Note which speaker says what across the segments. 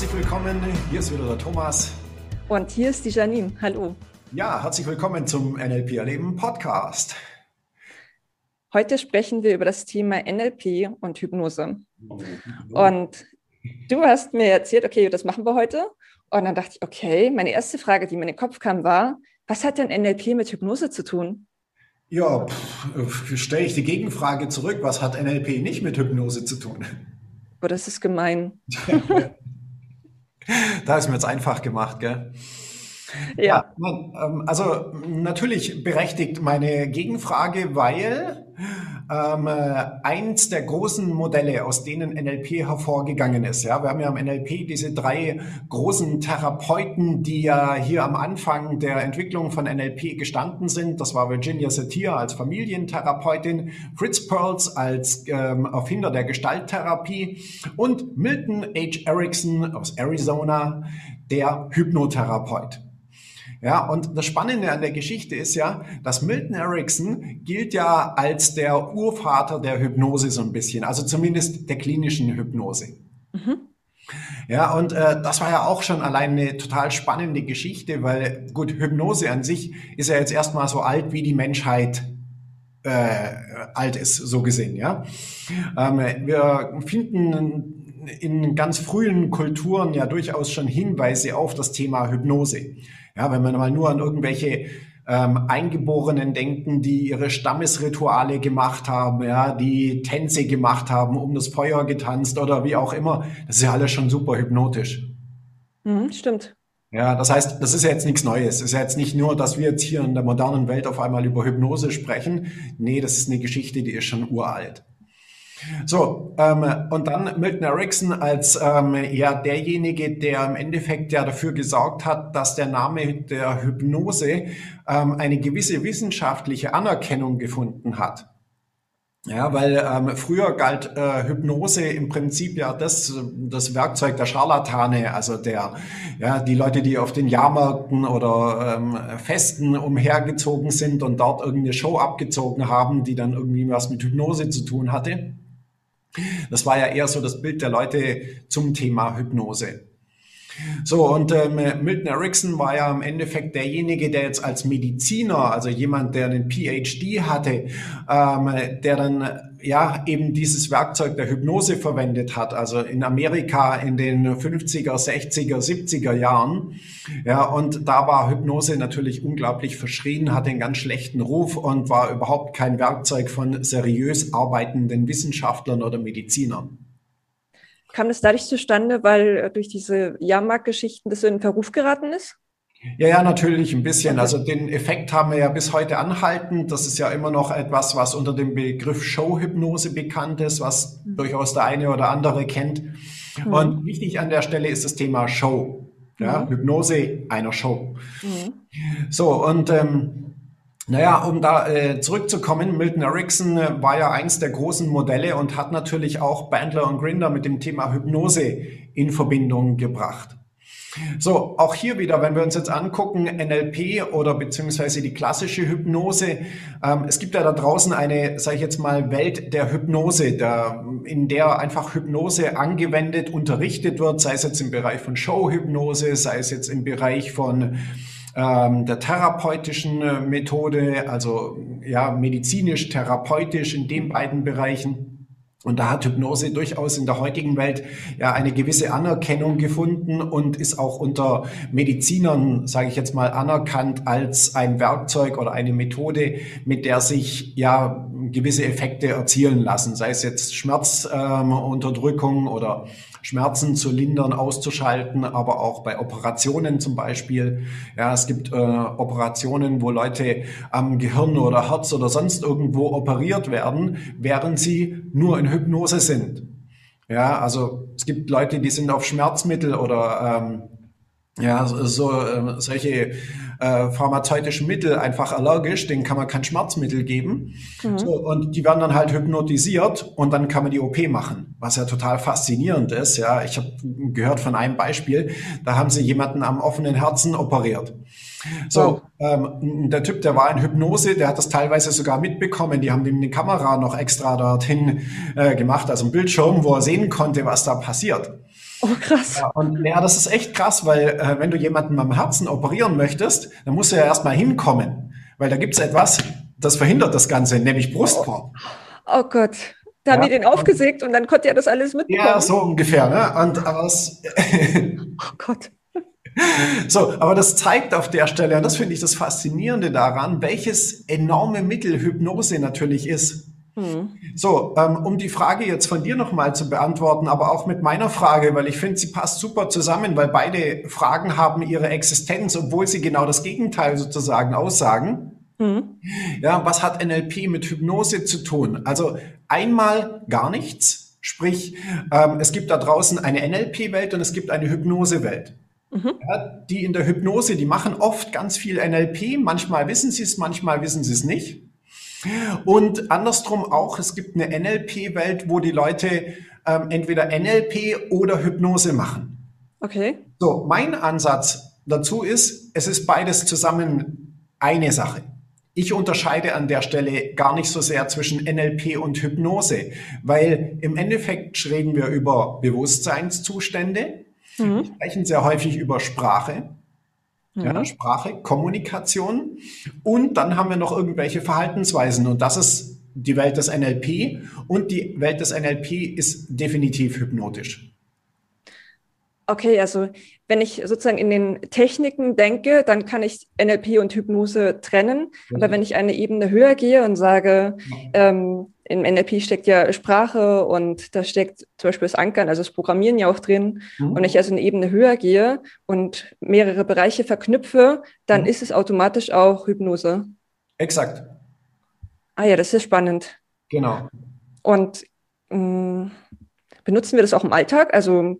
Speaker 1: herzlich willkommen. Hier ist wieder der Thomas.
Speaker 2: Und hier ist die Janine. Hallo.
Speaker 1: Ja, herzlich willkommen zum NLP Erleben Podcast.
Speaker 2: Heute sprechen wir über das Thema NLP und Hypnose. Und du hast mir erzählt, okay, das machen wir heute. Und dann dachte ich, okay, meine erste Frage, die mir in den Kopf kam, war, was hat denn NLP mit Hypnose zu tun?
Speaker 1: Ja, stelle ich die Gegenfrage zurück, was hat NLP nicht mit Hypnose zu tun?
Speaker 2: Oh, das ist gemein.
Speaker 1: da ist mir jetzt einfach gemacht, gell? Ja. ja. Ähm, also natürlich berechtigt meine Gegenfrage, weil ähm, äh, eins der großen Modelle, aus denen NLP hervorgegangen ist. Ja, wir haben ja am NLP diese drei großen Therapeuten, die ja hier am Anfang der Entwicklung von NLP gestanden sind. Das war Virginia Satir als Familientherapeutin, Fritz Perls als ähm, Erfinder der Gestalttherapie und Milton H. Erickson aus Arizona, der Hypnotherapeut. Ja, und das Spannende an der Geschichte ist ja, dass Milton Erickson gilt ja als der Urvater der Hypnose so ein bisschen, also zumindest der klinischen Hypnose. Mhm. Ja, und äh, das war ja auch schon allein eine total spannende Geschichte, weil gut, Hypnose an sich ist ja jetzt erstmal so alt wie die Menschheit äh, alt ist, so gesehen, ja. Ähm, wir finden in ganz frühen Kulturen ja durchaus schon Hinweise auf das Thema Hypnose. Ja, wenn man mal nur an irgendwelche ähm, Eingeborenen denken, die ihre Stammesrituale gemacht haben, ja, die Tänze gemacht haben, um das Feuer getanzt oder wie auch immer. Das ist ja alles schon super hypnotisch.
Speaker 2: Mhm, stimmt.
Speaker 1: Ja, das heißt, das ist ja jetzt nichts Neues. Es ist ja jetzt nicht nur, dass wir jetzt hier in der modernen Welt auf einmal über Hypnose sprechen. Nee, das ist eine Geschichte, die ist schon uralt. So, ähm, und dann Milton Erickson als ähm, ja derjenige, der im Endeffekt ja dafür gesorgt hat, dass der Name der Hypnose ähm, eine gewisse wissenschaftliche Anerkennung gefunden hat. Ja, weil ähm, früher galt äh, Hypnose im Prinzip ja das, das Werkzeug der Scharlatane, also der, ja, die Leute, die auf den Jahrmärkten oder ähm, Festen umhergezogen sind und dort irgendeine Show abgezogen haben, die dann irgendwie was mit Hypnose zu tun hatte. Das war ja eher so das Bild der Leute zum Thema Hypnose. So, und ähm, Milton Erickson war ja im Endeffekt derjenige, der jetzt als Mediziner, also jemand, der einen PhD hatte, ähm, der dann ja eben dieses Werkzeug der Hypnose verwendet hat, also in Amerika in den 50er, 60er, 70er Jahren. Ja, und da war Hypnose natürlich unglaublich verschrien, hatte einen ganz schlechten Ruf und war überhaupt kein Werkzeug von seriös arbeitenden Wissenschaftlern oder Medizinern.
Speaker 2: Kam das dadurch zustande, weil äh, durch diese Jahrmarktgeschichten das so in Verruf geraten ist?
Speaker 1: Ja, ja, natürlich ein bisschen. Also den Effekt haben wir ja bis heute anhalten. Das ist ja immer noch etwas, was unter dem Begriff Showhypnose bekannt ist, was mhm. durchaus der eine oder andere kennt. Mhm. Und wichtig an der Stelle ist das Thema Show. Ja, mhm. Hypnose einer Show. Mhm. So, und ähm, naja, um da äh, zurückzukommen, Milton Erickson äh, war ja eins der großen Modelle und hat natürlich auch Bandler und Grinder mit dem Thema Hypnose in Verbindung gebracht. So, auch hier wieder, wenn wir uns jetzt angucken, NLP oder beziehungsweise die klassische Hypnose. Ähm, es gibt ja da draußen eine, sage ich jetzt mal, Welt der Hypnose, der, in der einfach Hypnose angewendet, unterrichtet wird, sei es jetzt im Bereich von Showhypnose, sei es jetzt im Bereich von ähm, der therapeutischen äh, Methode, also ja, medizinisch, therapeutisch in den beiden Bereichen. Und da hat Hypnose durchaus in der heutigen Welt ja eine gewisse Anerkennung gefunden und ist auch unter Medizinern, sage ich jetzt mal, anerkannt als ein Werkzeug oder eine Methode, mit der sich ja gewisse Effekte erzielen lassen, sei es jetzt Schmerzunterdrückung ähm, oder Schmerzen zu lindern, auszuschalten, aber auch bei Operationen zum Beispiel. Ja, es gibt äh, Operationen, wo Leute am Gehirn oder Herz oder sonst irgendwo operiert werden, während sie nur in Hypnose sind. Ja, also es gibt Leute, die sind auf Schmerzmittel oder ähm, ja, so äh, solche äh, pharmazeutischen Mittel einfach allergisch, denen kann man kein Schmerzmittel geben. Mhm. So, und die werden dann halt hypnotisiert und dann kann man die OP machen, was ja total faszinierend ist. Ja, ich habe gehört von einem Beispiel, da haben sie jemanden am offenen Herzen operiert. So, ähm, der Typ, der war in Hypnose, der hat das teilweise sogar mitbekommen. Die haben ihm eine Kamera noch extra dorthin äh, gemacht, also ein Bildschirm, wo er sehen konnte, was da passiert.
Speaker 2: Oh, krass.
Speaker 1: Ja, und ja, das ist echt krass, weil äh, wenn du jemanden am Herzen operieren möchtest, dann musst du ja erstmal hinkommen. Weil da gibt es etwas, das verhindert das Ganze, nämlich Brustkorb.
Speaker 2: Oh, oh Gott. Da haben die den aufgesägt und dann konnte er das alles mitbekommen.
Speaker 1: Ja, so ungefähr. Ne? Und aus.
Speaker 2: oh Gott.
Speaker 1: So, aber das zeigt auf der Stelle, und das finde ich das Faszinierende daran, welches enorme Mittel Hypnose natürlich ist. Mhm. So, ähm, um die Frage jetzt von dir nochmal zu beantworten, aber auch mit meiner Frage, weil ich finde, sie passt super zusammen, weil beide Fragen haben ihre Existenz, obwohl sie genau das Gegenteil sozusagen aussagen. Mhm. Ja, was hat NLP mit Hypnose zu tun? Also einmal gar nichts, sprich, ähm, es gibt da draußen eine NLP-Welt und es gibt eine Hypnose-Welt. Mhm. Ja, die in der Hypnose, die machen oft ganz viel NLP, manchmal wissen sie es, manchmal wissen sie es nicht. Und andersrum auch, es gibt eine NLP-Welt, wo die Leute ähm, entweder NLP oder Hypnose machen.
Speaker 2: Okay.
Speaker 1: So, mein Ansatz dazu ist, es ist beides zusammen eine Sache. Ich unterscheide an der Stelle gar nicht so sehr zwischen NLP und Hypnose, weil im Endeffekt reden wir über Bewusstseinszustände, mhm. wir sprechen sehr häufig über Sprache ja, mhm. Sprache, Kommunikation und dann haben wir noch irgendwelche Verhaltensweisen und das ist die Welt des NLP und die Welt des NLP ist definitiv hypnotisch.
Speaker 2: Okay, also wenn ich sozusagen in den Techniken denke, dann kann ich NLP und Hypnose trennen. Mhm. Aber wenn ich eine Ebene höher gehe und sage, ähm, im NLP steckt ja Sprache und da steckt zum Beispiel das Ankern, also das Programmieren ja auch drin. Mhm. Und wenn ich also eine Ebene höher gehe und mehrere Bereiche verknüpfe, dann mhm. ist es automatisch auch Hypnose.
Speaker 1: Exakt.
Speaker 2: Ah ja, das ist spannend.
Speaker 1: Genau.
Speaker 2: Und mh, mm, benutzen wir das auch im Alltag? Also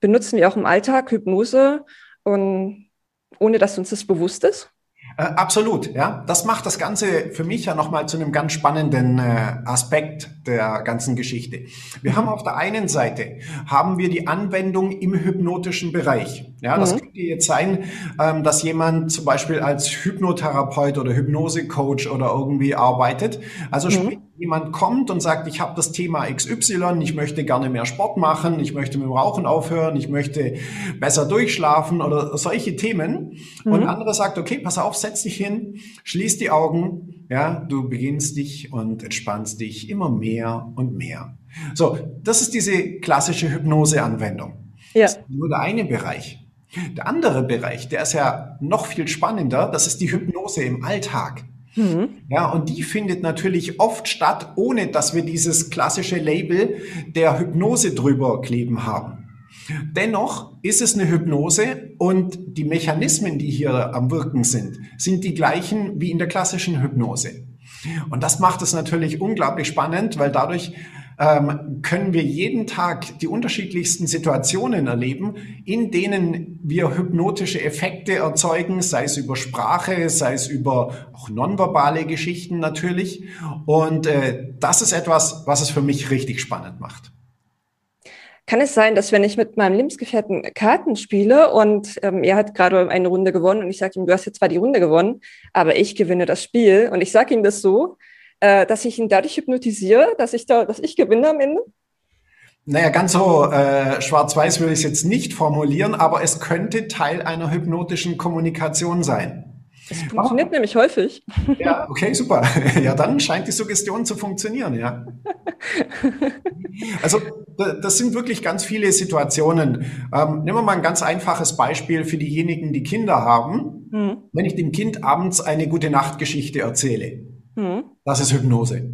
Speaker 2: benutzen wir auch im Alltag Hypnose und ohne dass uns das bewusst ist?
Speaker 1: Äh, absolut, ja. Das macht das Ganze für mich ja nochmal zu einem ganz spannenden äh, Aspekt der ganzen Geschichte. Wir haben auf der einen Seite haben wir die Anwendung im hypnotischen Bereich. Ja, das mhm. könnte jetzt sein, ähm, dass jemand zum Beispiel als Hypnotherapeut oder Hypnosecoach oder irgendwie arbeitet. Also mhm. sprich, jemand kommt und sagt, ich habe das Thema XY, ich möchte gerne mehr Sport machen, ich möchte mit dem Rauchen aufhören, ich möchte besser durchschlafen oder solche Themen. Mhm. Und andere sagt, okay, pass auf, setz dich hin, schließ die Augen, ja, du beginnst dich und entspannst dich immer mehr und mehr. So, das ist diese klassische Hypnose-Anwendung. Ja. Das ist nur der eine Bereich. Der andere Bereich, der ist ja noch viel spannender, das ist die Hypnose im Alltag. Mhm. Ja, und die findet natürlich oft statt, ohne dass wir dieses klassische Label der Hypnose drüber kleben haben. Dennoch ist es eine Hypnose und die Mechanismen, die hier am Wirken sind, sind die gleichen wie in der klassischen Hypnose. Und das macht es natürlich unglaublich spannend, weil dadurch ähm, können wir jeden Tag die unterschiedlichsten Situationen erleben, in denen wir hypnotische Effekte erzeugen, sei es über Sprache, sei es über auch nonverbale Geschichten natürlich. Und äh, das ist etwas, was es für mich richtig spannend macht.
Speaker 2: Kann es sein, dass wenn ich mit meinem Lebensgefährten Karten spiele und ähm, er hat gerade eine Runde gewonnen und ich sage ihm, du hast jetzt zwar die Runde gewonnen, aber ich gewinne das Spiel und ich sage ihm das so, äh, dass ich ihn dadurch hypnotisiere, dass ich da, dass ich gewinne am Ende?
Speaker 1: Naja, ganz so äh, schwarz-weiß würde ich es jetzt nicht formulieren, aber es könnte Teil einer hypnotischen Kommunikation sein.
Speaker 2: Das funktioniert oh. nämlich häufig.
Speaker 1: Ja, okay, super. Ja, dann scheint die Suggestion zu funktionieren, ja. Also, das sind wirklich ganz viele Situationen. Ähm, nehmen wir mal ein ganz einfaches Beispiel für diejenigen, die Kinder haben. Mhm. Wenn ich dem Kind abends eine gute Nachtgeschichte erzähle, Mhm. Das ist Hypnose.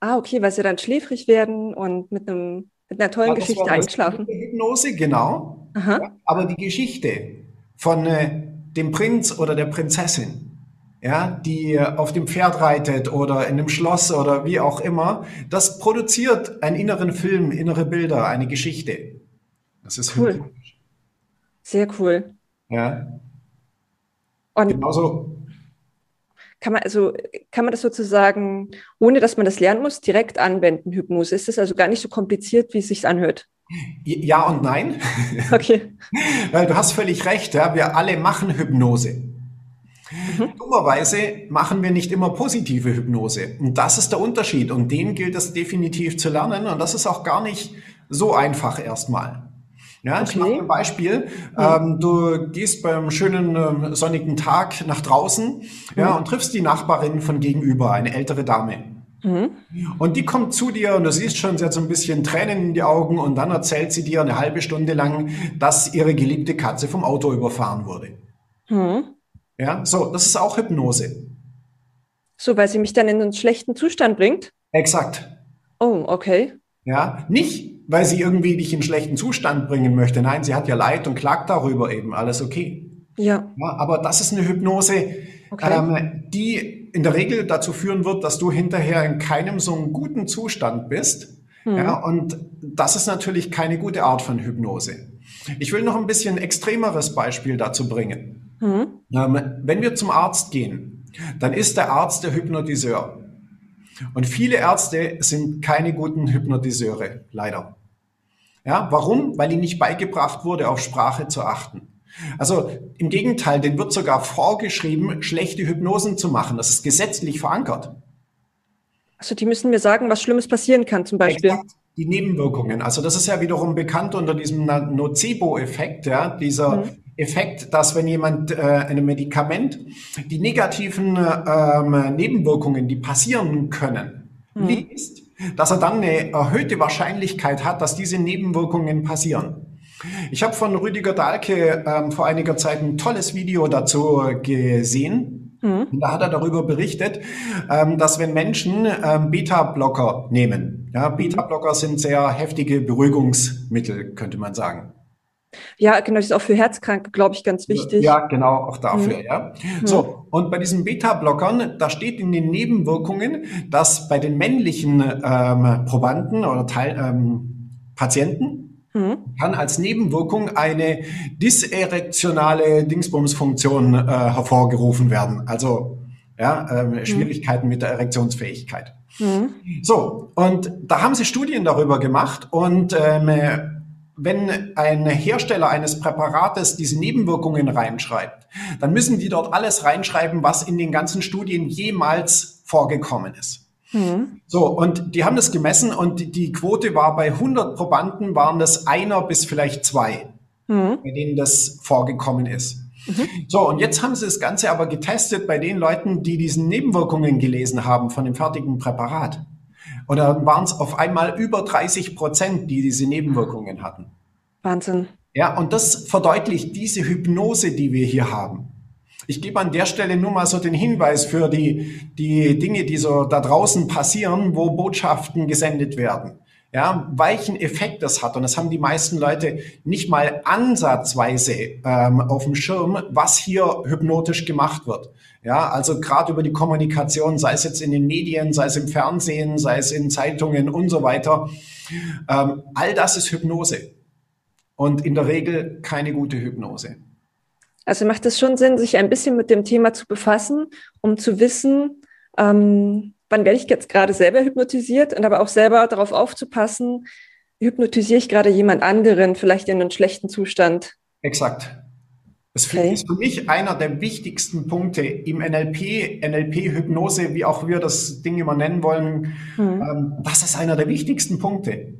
Speaker 2: Ah, okay, weil sie dann schläfrig werden und mit, einem, mit einer tollen ja, Geschichte einschlafen.
Speaker 1: Hypnose, genau. Ja, aber die Geschichte von äh, dem Prinz oder der Prinzessin, ja, die auf dem Pferd reitet oder in einem Schloss oder wie auch immer, das produziert einen inneren Film, innere Bilder, eine Geschichte. Das ist
Speaker 2: cool. Sehr cool.
Speaker 1: Ja. Und genauso
Speaker 2: kann man also kann man das sozusagen, ohne dass man das lernen muss, direkt anwenden, Hypnose? Ist das also gar nicht so kompliziert, wie es sich anhört?
Speaker 1: Ja und nein.
Speaker 2: Okay.
Speaker 1: Weil du hast völlig recht, ja, wir alle machen Hypnose. Mhm. Dummerweise machen wir nicht immer positive Hypnose. Und das ist der Unterschied. Und den gilt es definitiv zu lernen. Und das ist auch gar nicht so einfach erstmal. Ja, okay. ich mache ein Beispiel. Ja. Ähm, du gehst beim schönen ähm, sonnigen Tag nach draußen ja, mhm. und triffst die Nachbarin von gegenüber, eine ältere Dame. Mhm. Und die kommt zu dir und du siehst schon, sie hat so ein bisschen Tränen in die Augen und dann erzählt sie dir eine halbe Stunde lang, dass ihre geliebte Katze vom Auto überfahren wurde. Mhm. Ja, so, das ist auch Hypnose.
Speaker 2: So, weil sie mich dann in einen schlechten Zustand bringt?
Speaker 1: Exakt.
Speaker 2: Oh, okay.
Speaker 1: Ja, nicht, weil sie irgendwie dich in schlechten Zustand bringen möchte. Nein, sie hat ja Leid und klagt darüber eben. Alles okay.
Speaker 2: Ja.
Speaker 1: ja aber das ist eine Hypnose, okay. ähm, die in der Regel dazu führen wird, dass du hinterher in keinem so einen guten Zustand bist. Mhm. Ja, und das ist natürlich keine gute Art von Hypnose. Ich will noch ein bisschen extremeres Beispiel dazu bringen. Mhm. Ähm, wenn wir zum Arzt gehen, dann ist der Arzt der Hypnotiseur. Und viele Ärzte sind keine guten Hypnotiseure, leider. Ja, warum? Weil ihnen nicht beigebracht wurde, auf Sprache zu achten. Also im Gegenteil, denen wird sogar vorgeschrieben, schlechte Hypnosen zu machen. Das ist gesetzlich verankert.
Speaker 2: Also die müssen mir sagen, was Schlimmes passieren kann zum Beispiel. Exakt.
Speaker 1: Die Nebenwirkungen. Also das ist ja wiederum bekannt unter diesem Nocebo-Effekt, ja, dieser mhm. Effekt, dass wenn jemand äh, ein Medikament die negativen ähm, Nebenwirkungen, die passieren können, mhm. liest, dass er dann eine erhöhte Wahrscheinlichkeit hat, dass diese Nebenwirkungen passieren. Ich habe von Rüdiger Dahlke ähm, vor einiger Zeit ein tolles Video dazu gesehen. Mhm. Da hat er darüber berichtet, ähm, dass wenn Menschen ähm, Beta-Blocker nehmen, ja, Beta-Blocker sind sehr heftige Beruhigungsmittel, könnte man sagen.
Speaker 2: Ja, genau, das ist auch für Herzkranke, glaube ich, ganz wichtig.
Speaker 1: Ja, genau, auch dafür, mhm. ja. So, und bei diesen Beta-Blockern, da steht in den Nebenwirkungen, dass bei den männlichen ähm, Probanden oder Teil, ähm, Patienten mhm. kann als Nebenwirkung eine dyserektionale Dingsbumsfunktion äh, hervorgerufen werden. Also ja, ähm, mhm. Schwierigkeiten mit der Erektionsfähigkeit. Mhm. So, und da haben sie Studien darüber gemacht und ähm, wenn ein Hersteller eines Präparates diese Nebenwirkungen reinschreibt, dann müssen die dort alles reinschreiben, was in den ganzen Studien jemals vorgekommen ist. Mhm. So, und die haben das gemessen und die, die, Quote war bei 100 Probanden waren das einer bis vielleicht zwei, mhm. bei denen das vorgekommen ist. Mhm. So, und jetzt haben sie das Ganze aber getestet bei den Leuten, die diesen Nebenwirkungen gelesen haben von dem fertigen Präparat. Dann waren es auf einmal über 30 Prozent, die diese Nebenwirkungen hatten.
Speaker 2: Wahnsinn.
Speaker 1: Ja, und das verdeutlicht diese Hypnose, die wir hier haben. Ich gebe an der Stelle nur mal so den Hinweis für die, die Dinge, die so da draußen passieren, wo Botschaften gesendet werden. Ja, welchen Effekt das hat. Und das haben die meisten Leute nicht mal ansatzweise ähm, auf dem Schirm, was hier hypnotisch gemacht wird. Ja, also gerade über die Kommunikation, sei es jetzt in den Medien, sei es im Fernsehen, sei es in Zeitungen und so weiter. Ähm, all das ist Hypnose. Und in der Regel keine gute Hypnose.
Speaker 2: Also macht es schon Sinn, sich ein bisschen mit dem Thema zu befassen, um zu wissen, ähm, wann werde ich jetzt gerade selber hypnotisiert und aber auch selber darauf aufzupassen, hypnotisiere ich gerade jemand anderen, vielleicht in einem schlechten Zustand.
Speaker 1: Exakt. Das okay. ist für mich einer der wichtigsten Punkte im NLP, NLP-Hypnose, wie auch wir das Ding immer nennen wollen. Mhm. das ist einer der wichtigsten Punkte.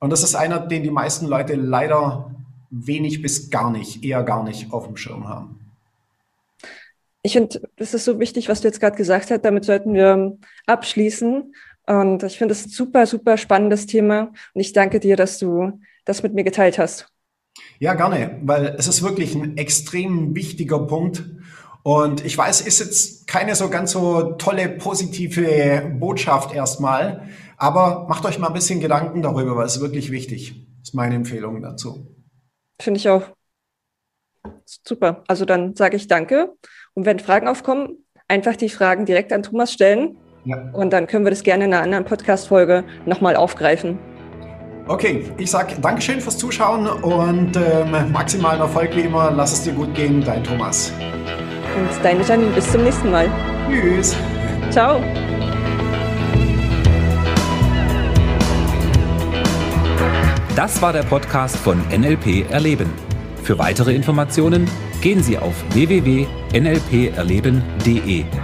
Speaker 1: Und das ist einer, den die meisten Leute leider wenig bis gar nicht, eher gar nicht auf dem Schirm haben.
Speaker 2: Ich finde, das ist so wichtig, was du jetzt gerade gesagt hast. Damit sollten wir abschließen. Und ich finde das ein super, super spannendes Thema. Und ich danke dir, dass du das mit mir geteilt hast.
Speaker 1: Ja, gerne, weil es ist wirklich ein extrem wichtiger Punkt. Und ich weiß, ist jetzt keine so ganz so tolle positive Botschaft erstmal, aber macht euch mal ein bisschen Gedanken darüber, weil es ist wirklich wichtig. Das ist meine Empfehlung dazu.
Speaker 2: Finde ich auch. Super. Also dann sage ich danke. Und wenn Fragen aufkommen, einfach die Fragen direkt an Thomas stellen. Ja. Und dann können wir das gerne in einer anderen Podcast-Folge nochmal aufgreifen.
Speaker 1: Okay, ich sage Dankeschön fürs Zuschauen und ähm, maximalen Erfolg wie immer. Lass es dir gut gehen, dein Thomas.
Speaker 2: Und deine Janine, bis zum nächsten Mal.
Speaker 1: Tschüss.
Speaker 2: Ciao.
Speaker 3: Das war der Podcast von NLP Erleben. Für weitere Informationen gehen Sie auf www.nlperleben.de.